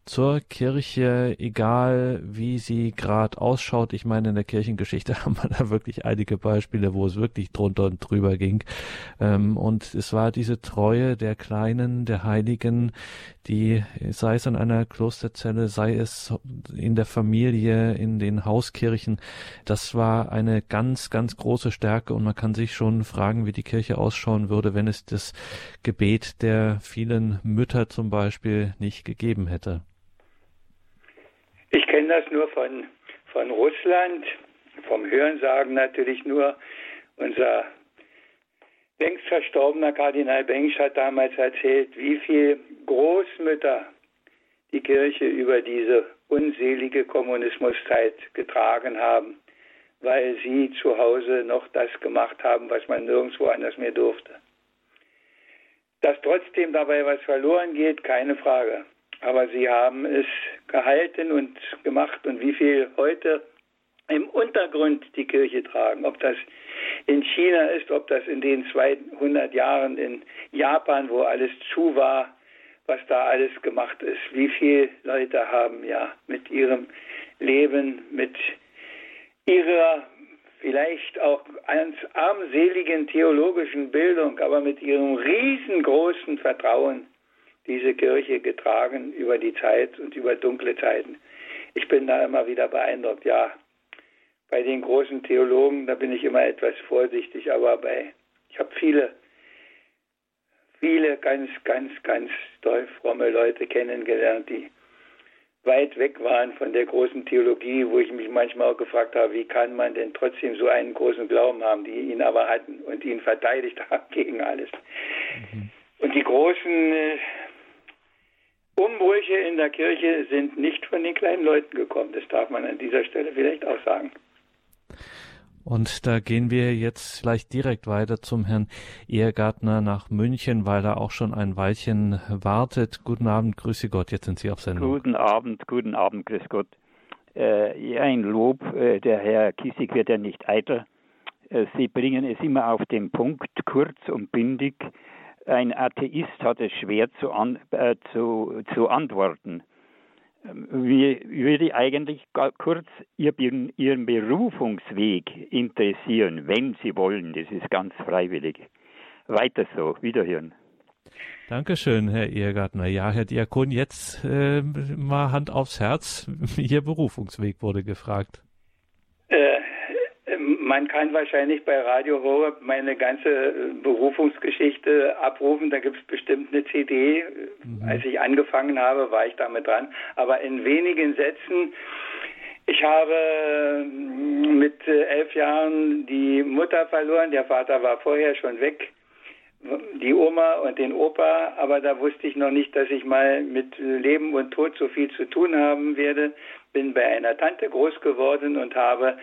zur Kirche, egal wie sie gerade ausschaut. Ich meine, in der Kirchengeschichte haben wir da wirklich einige Beispiele, wo es wirklich drunter und drüber ging. Ähm, und es war diese Treue der Kleinen, der Heiligen, die, sei es in einer Klosterzelle, sei es in der Familie, in den Hauskirchen, das war eine ganz, ganz große Stärke und man kann sich schon fragen, wie die Kirche ausschauen würde, wenn es das Gebet der vielen Mütter zum Beispiel nicht gegeben hätte. Ich kenne das nur von, von Russland, vom Hörensagen natürlich nur. Unser längst verstorbener Kardinal Bengsch hat damals erzählt, wie viele Großmütter die Kirche über diese unselige Kommunismuszeit getragen haben, weil sie zu Hause noch das gemacht haben, was man nirgendwo anders mehr durfte. Dass trotzdem dabei was verloren geht, keine Frage. Aber sie haben es gehalten und gemacht und wie viel heute im Untergrund die Kirche tragen, ob das in China ist, ob das in den 200 Jahren in Japan, wo alles zu war, was da alles gemacht ist. Wie viele Leute haben ja mit ihrem Leben, mit ihrer vielleicht auch ganz armseligen theologischen Bildung, aber mit ihrem riesengroßen Vertrauen diese Kirche getragen über die Zeit und über dunkle Zeiten. Ich bin da immer wieder beeindruckt. Ja, bei den großen Theologen, da bin ich immer etwas vorsichtig, aber bei, ich habe viele, viele ganz, ganz, ganz doll fromme Leute kennengelernt, die weit weg waren von der großen Theologie, wo ich mich manchmal auch gefragt habe, wie kann man denn trotzdem so einen großen Glauben haben, die ihn aber hatten und ihn verteidigt haben gegen alles. Mhm. Und die großen äh, Umbrüche in der Kirche sind nicht von den kleinen Leuten gekommen. Das darf man an dieser Stelle vielleicht auch sagen. Und da gehen wir jetzt vielleicht direkt weiter zum Herrn Ehrgartner nach München, weil er auch schon ein Weilchen wartet. Guten Abend, grüße Gott, jetzt sind Sie auf Sendung. Guten Abend, guten Abend, grüß Gott. Äh, ein Lob, äh, der Herr Kissig wird ja nicht eitel. Äh, Sie bringen es immer auf den Punkt, kurz und bindig ein Atheist hat es schwer zu, an, äh, zu, zu antworten. Ähm, würde eigentlich kurz Ihren, Ihren Berufungsweg interessieren, wenn Sie wollen. Das ist ganz freiwillig. Weiter so, wiederhören. Dankeschön, Herr Ehrgartner. Ja, Herr Diakon, jetzt äh, mal Hand aufs Herz. Ihr Berufungsweg wurde gefragt. Äh, man kann wahrscheinlich bei Radio Horeb meine ganze äh, Berufungsgeschichte abrufen. Da gibt es bestimmt eine CD. Mhm. Als ich angefangen habe, war ich damit dran. Aber in wenigen Sätzen. Ich habe äh, mit äh, elf Jahren die Mutter verloren. Der Vater war vorher schon weg. Die Oma und den Opa. Aber da wusste ich noch nicht, dass ich mal mit Leben und Tod so viel zu tun haben werde. Bin bei einer Tante groß geworden und habe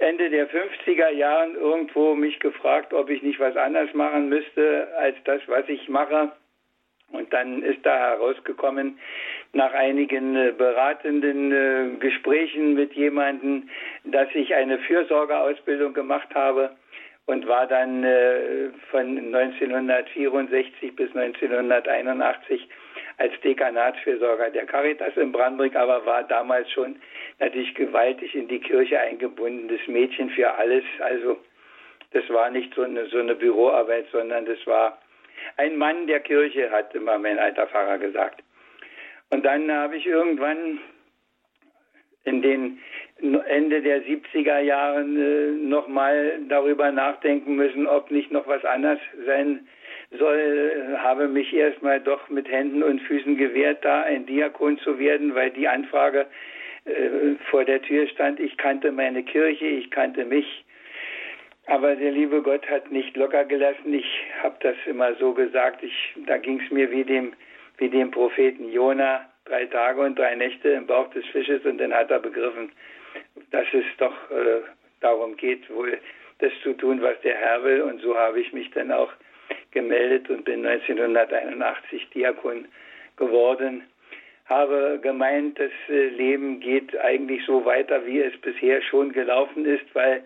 Ende der 50er Jahren irgendwo mich gefragt, ob ich nicht was anderes machen müsste als das, was ich mache. Und dann ist da herausgekommen, nach einigen äh, beratenden äh, Gesprächen mit jemandem, dass ich eine Fürsorgeausbildung gemacht habe und war dann äh, von 1964 bis 1981 als Dekanatsfürsorger der Caritas in Brandenburg, aber war damals schon natürlich gewaltig in die Kirche eingebundenes Mädchen für alles. Also das war nicht so eine, so eine Büroarbeit, sondern das war ein Mann der Kirche, hat immer mein alter Pfarrer gesagt. Und dann habe ich irgendwann in den Ende der 70er Jahren äh, nochmal darüber nachdenken müssen, ob nicht noch was anders sein soll, habe mich erstmal doch mit Händen und Füßen gewehrt, da ein Diakon zu werden, weil die Anfrage äh, vor der Tür stand. Ich kannte meine Kirche, ich kannte mich. Aber der liebe Gott hat nicht locker gelassen. Ich habe das immer so gesagt. Ich, da ging es mir wie dem, wie dem Propheten Jona, drei Tage und drei Nächte im Bauch des Fisches und dann hat er begriffen, dass es doch äh, darum geht, wohl das zu tun, was der Herr will. Und so habe ich mich dann auch gemeldet und bin 1981 Diakon geworden. Habe gemeint, das äh, Leben geht eigentlich so weiter, wie es bisher schon gelaufen ist, weil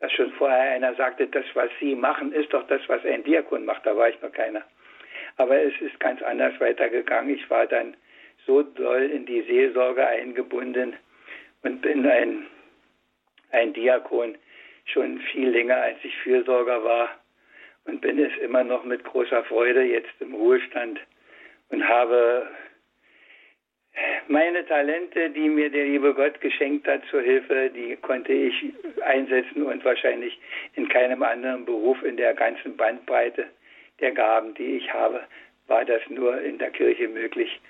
das schon vorher einer sagte, das, was Sie machen, ist doch das, was ein Diakon macht. Da war ich noch keiner. Aber es ist ganz anders weitergegangen. Ich war dann so doll in die Seelsorge eingebunden und bin ein, ein Diakon schon viel länger, als ich Fürsorger war und bin es immer noch mit großer Freude jetzt im Ruhestand und habe meine Talente, die mir der liebe Gott geschenkt hat zur Hilfe, die konnte ich einsetzen und wahrscheinlich in keinem anderen Beruf in der ganzen Bandbreite der Gaben, die ich habe, war das nur in der Kirche möglich.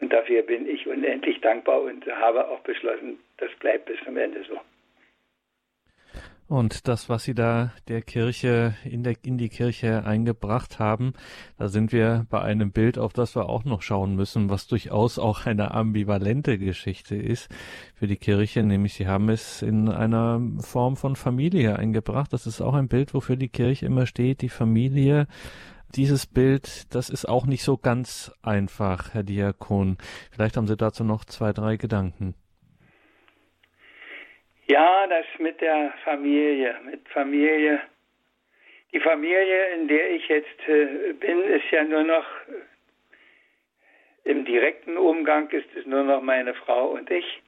Und dafür bin ich unendlich dankbar und habe auch beschlossen, das bleibt bis zum Ende so. Und das, was Sie da der Kirche, in, der, in die Kirche eingebracht haben, da sind wir bei einem Bild, auf das wir auch noch schauen müssen, was durchaus auch eine ambivalente Geschichte ist für die Kirche, nämlich Sie haben es in einer Form von Familie eingebracht. Das ist auch ein Bild, wofür die Kirche immer steht, die Familie. Dieses Bild, das ist auch nicht so ganz einfach, Herr Diakon. Vielleicht haben Sie dazu noch zwei, drei Gedanken. Ja, das mit der Familie, mit Familie. Die Familie, in der ich jetzt äh, bin, ist ja nur noch im direkten Umgang ist es nur noch meine Frau und ich.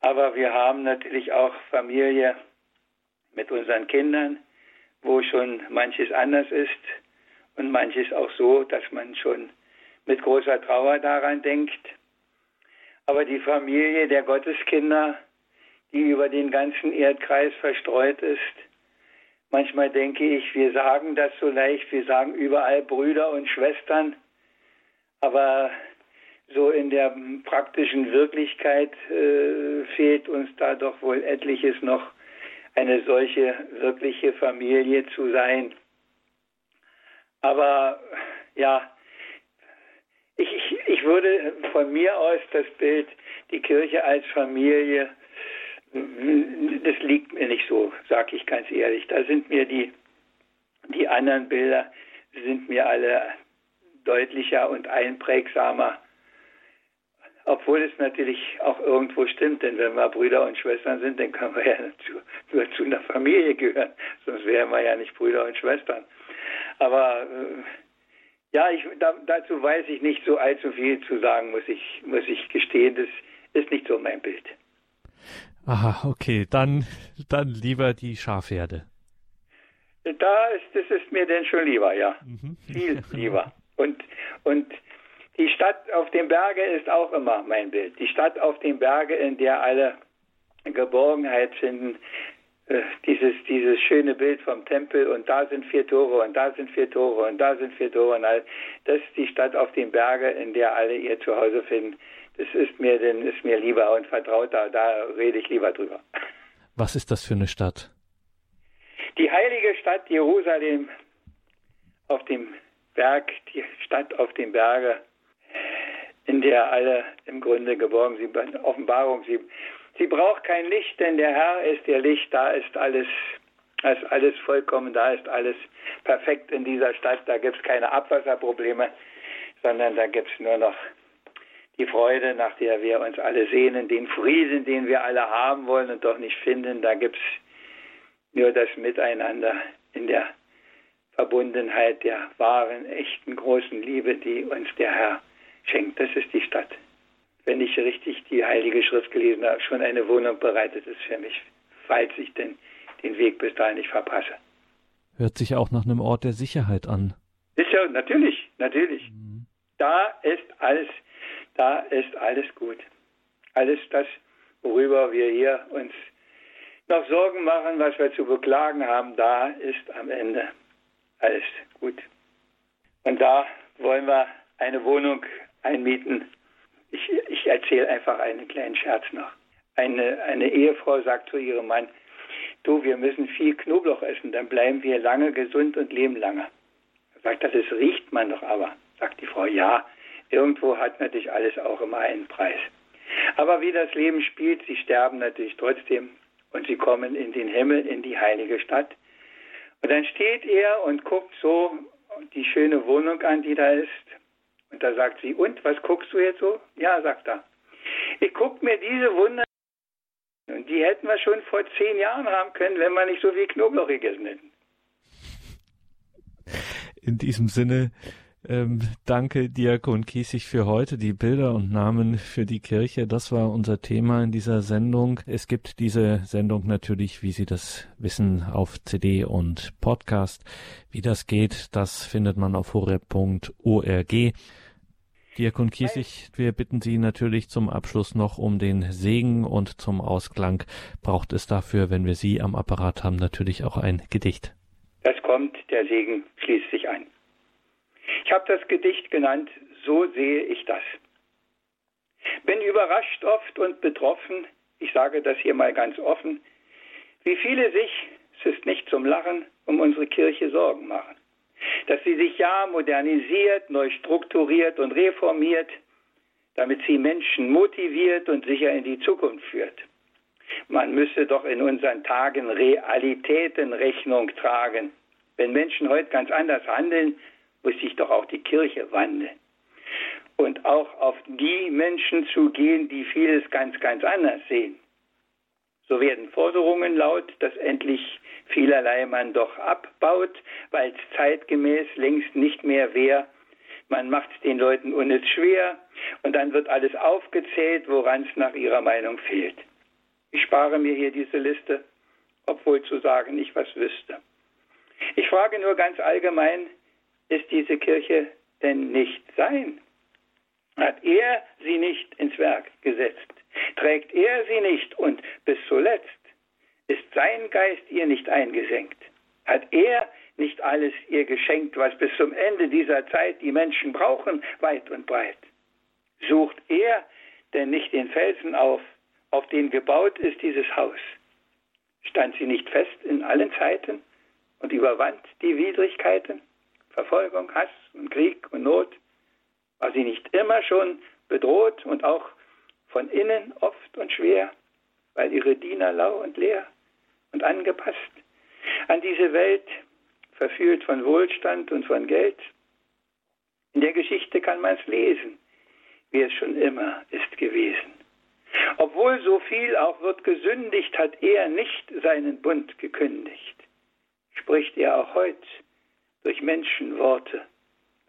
Aber wir haben natürlich auch Familie mit unseren Kindern, wo schon manches anders ist und manches auch so, dass man schon mit großer Trauer daran denkt. Aber die Familie der Gotteskinder, die über den ganzen Erdkreis verstreut ist. Manchmal denke ich, wir sagen das so leicht, wir sagen überall Brüder und Schwestern, aber so in der praktischen Wirklichkeit äh, fehlt uns da doch wohl etliches noch, eine solche wirkliche Familie zu sein. Aber ja, ich, ich, ich würde von mir aus das Bild, die Kirche als Familie das liegt mir nicht so, sage ich ganz ehrlich. Da sind mir die, die anderen Bilder, sind mir alle deutlicher und einprägsamer. Obwohl es natürlich auch irgendwo stimmt, denn wenn wir Brüder und Schwestern sind, dann können wir ja zu, nur zu einer Familie gehören, sonst wären wir ja nicht Brüder und Schwestern. Aber äh, ja, ich, da, dazu weiß ich nicht so allzu viel zu sagen, muss ich, muss ich gestehen. Das ist nicht so mein Bild. Aha, okay, dann, dann lieber die Schafherde. Da ist, das ist mir denn schon lieber, ja. Mhm. Viel lieber. Und, und die Stadt auf dem Berge ist auch immer mein Bild. Die Stadt auf dem Berge, in der alle Geborgenheit finden. Äh, dieses, dieses schöne Bild vom Tempel und da sind vier Tore und da sind vier Tore und da sind vier Tore und all. Das ist die Stadt auf dem Berge, in der alle ihr Zuhause finden das ist mir denn ist mir lieber und vertrauter, da rede ich lieber drüber. Was ist das für eine Stadt? Die heilige Stadt Jerusalem auf dem Berg, die Stadt auf dem Berge, in der alle im Grunde geborgen sind, Offenbarung sie, sie braucht kein Licht, denn der Herr ist ihr Licht, da ist alles, da ist alles vollkommen, da ist alles perfekt in dieser Stadt, da gibt es keine Abwasserprobleme, sondern da gibt es nur noch die Freude, nach der wir uns alle sehnen, den Frieden, den wir alle haben wollen und doch nicht finden, da gibt es nur das Miteinander in der Verbundenheit der wahren, echten, großen Liebe, die uns der Herr schenkt. Das ist die Stadt. Wenn ich richtig die Heilige Schrift gelesen habe, schon eine Wohnung bereitet ist für mich, falls ich denn den Weg bis dahin nicht verpasse. Hört sich auch nach einem Ort der Sicherheit an. Ist ja, natürlich, natürlich. Mhm. Da ist alles da ist alles gut. Alles das, worüber wir hier uns noch Sorgen machen, was wir zu beklagen haben, da ist am Ende alles gut. Und da wollen wir eine Wohnung einmieten. Ich, ich erzähle einfach einen kleinen Scherz noch. Eine, eine Ehefrau sagt zu ihrem Mann, du, wir müssen viel Knoblauch essen, dann bleiben wir lange gesund und leben lange. Er sagt, das ist, riecht man doch aber. Sagt die Frau, ja, Irgendwo hat natürlich alles auch immer einen Preis. Aber wie das Leben spielt, sie sterben natürlich trotzdem und sie kommen in den Himmel, in die heilige Stadt. Und dann steht er und guckt so die schöne Wohnung an, die da ist. Und da sagt sie, und, was guckst du jetzt so? Ja, sagt er. Ich gucke mir diese Wunder und die hätten wir schon vor zehn Jahren haben können, wenn wir nicht so viel Knoblauch gegessen hätten. In diesem Sinne ähm, danke Diakon Kiesig für heute. Die Bilder und Namen für die Kirche, das war unser Thema in dieser Sendung. Es gibt diese Sendung natürlich, wie Sie das wissen, auf CD und Podcast. Wie das geht, das findet man auf horeb.org. Diakon Kiesig, wir bitten Sie natürlich zum Abschluss noch um den Segen und zum Ausklang braucht es dafür, wenn wir Sie am Apparat haben, natürlich auch ein Gedicht. Das kommt, der Segen schließt sich ein. Ich habe das Gedicht genannt, so sehe ich das. Bin überrascht oft und betroffen, ich sage das hier mal ganz offen, wie viele sich, es ist nicht zum Lachen, um unsere Kirche Sorgen machen. Dass sie sich ja modernisiert, neu strukturiert und reformiert, damit sie Menschen motiviert und sicher in die Zukunft führt. Man müsse doch in unseren Tagen Realitäten Rechnung tragen. Wenn Menschen heute ganz anders handeln, muss sich doch auch die Kirche wandeln. Und auch auf die Menschen zugehen, die vieles ganz, ganz anders sehen. So werden Forderungen laut, dass endlich vielerlei man doch abbaut, weil es zeitgemäß längst nicht mehr wäre. Man macht den Leuten unnütz schwer und dann wird alles aufgezählt, woran es nach ihrer Meinung fehlt. Ich spare mir hier diese Liste, obwohl zu sagen ich was wüsste. Ich frage nur ganz allgemein, ist diese Kirche denn nicht sein? Hat er sie nicht ins Werk gesetzt? Trägt er sie nicht und bis zuletzt ist sein Geist ihr nicht eingesenkt? Hat er nicht alles ihr geschenkt, was bis zum Ende dieser Zeit die Menschen brauchen, weit und breit? Sucht er denn nicht den Felsen auf, auf den gebaut ist dieses Haus? Stand sie nicht fest in allen Zeiten und überwand die Widrigkeiten? Verfolgung, Hass und Krieg und Not? War sie nicht immer schon bedroht und auch von innen oft und schwer, weil ihre Diener lau und leer und angepasst an diese Welt, verführt von Wohlstand und von Geld? In der Geschichte kann man es lesen, wie es schon immer ist gewesen. Obwohl so viel auch wird gesündigt, hat er nicht seinen Bund gekündigt. Spricht er auch heute durch Menschenworte,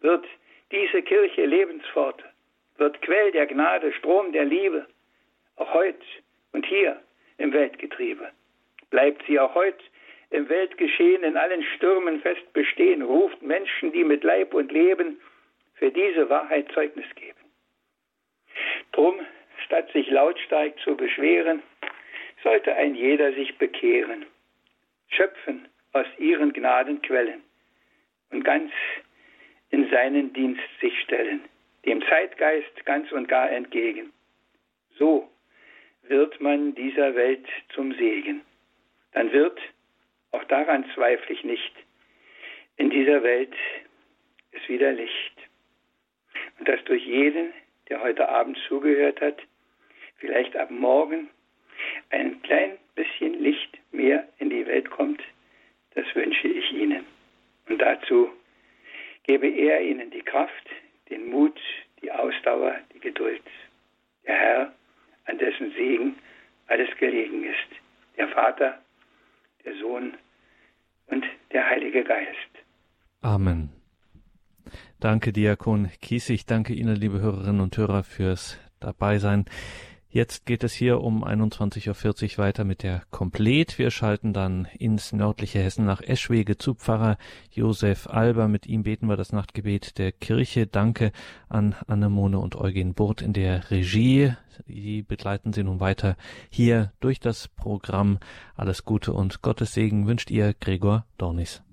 wird diese Kirche Lebenspforte, wird Quell der Gnade, Strom der Liebe, auch heute und hier im Weltgetriebe. Bleibt sie auch heute im Weltgeschehen in allen Stürmen fest bestehen, ruft Menschen, die mit Leib und Leben für diese Wahrheit Zeugnis geben. Drum, statt sich lautstark zu beschweren, sollte ein jeder sich bekehren, schöpfen aus ihren Gnadenquellen und ganz in seinen Dienst sich stellen, dem Zeitgeist ganz und gar entgegen. So wird man dieser Welt zum Segen. Dann wird, auch daran zweifle ich nicht, in dieser Welt es wieder Licht. Und dass durch jeden, der heute Abend zugehört hat, vielleicht ab morgen ein klein bisschen Licht mehr in die Welt kommt, das wünsche ich Ihnen. Und dazu gebe er ihnen die Kraft, den Mut, die Ausdauer, die Geduld. Der Herr, an dessen Segen alles gelegen ist. Der Vater, der Sohn und der Heilige Geist. Amen. Danke, Diakon Kiesig. Danke Ihnen, liebe Hörerinnen und Hörer, fürs Dabeisein. Jetzt geht es hier um 21.40 Uhr weiter mit der Komplet. Wir schalten dann ins nördliche Hessen nach Eschwege zu Pfarrer Josef Alber. Mit ihm beten wir das Nachtgebet der Kirche. Danke an Annemone und Eugen Burt in der Regie. Die begleiten Sie nun weiter hier durch das Programm. Alles Gute und Gottes Segen wünscht ihr Gregor Dornis.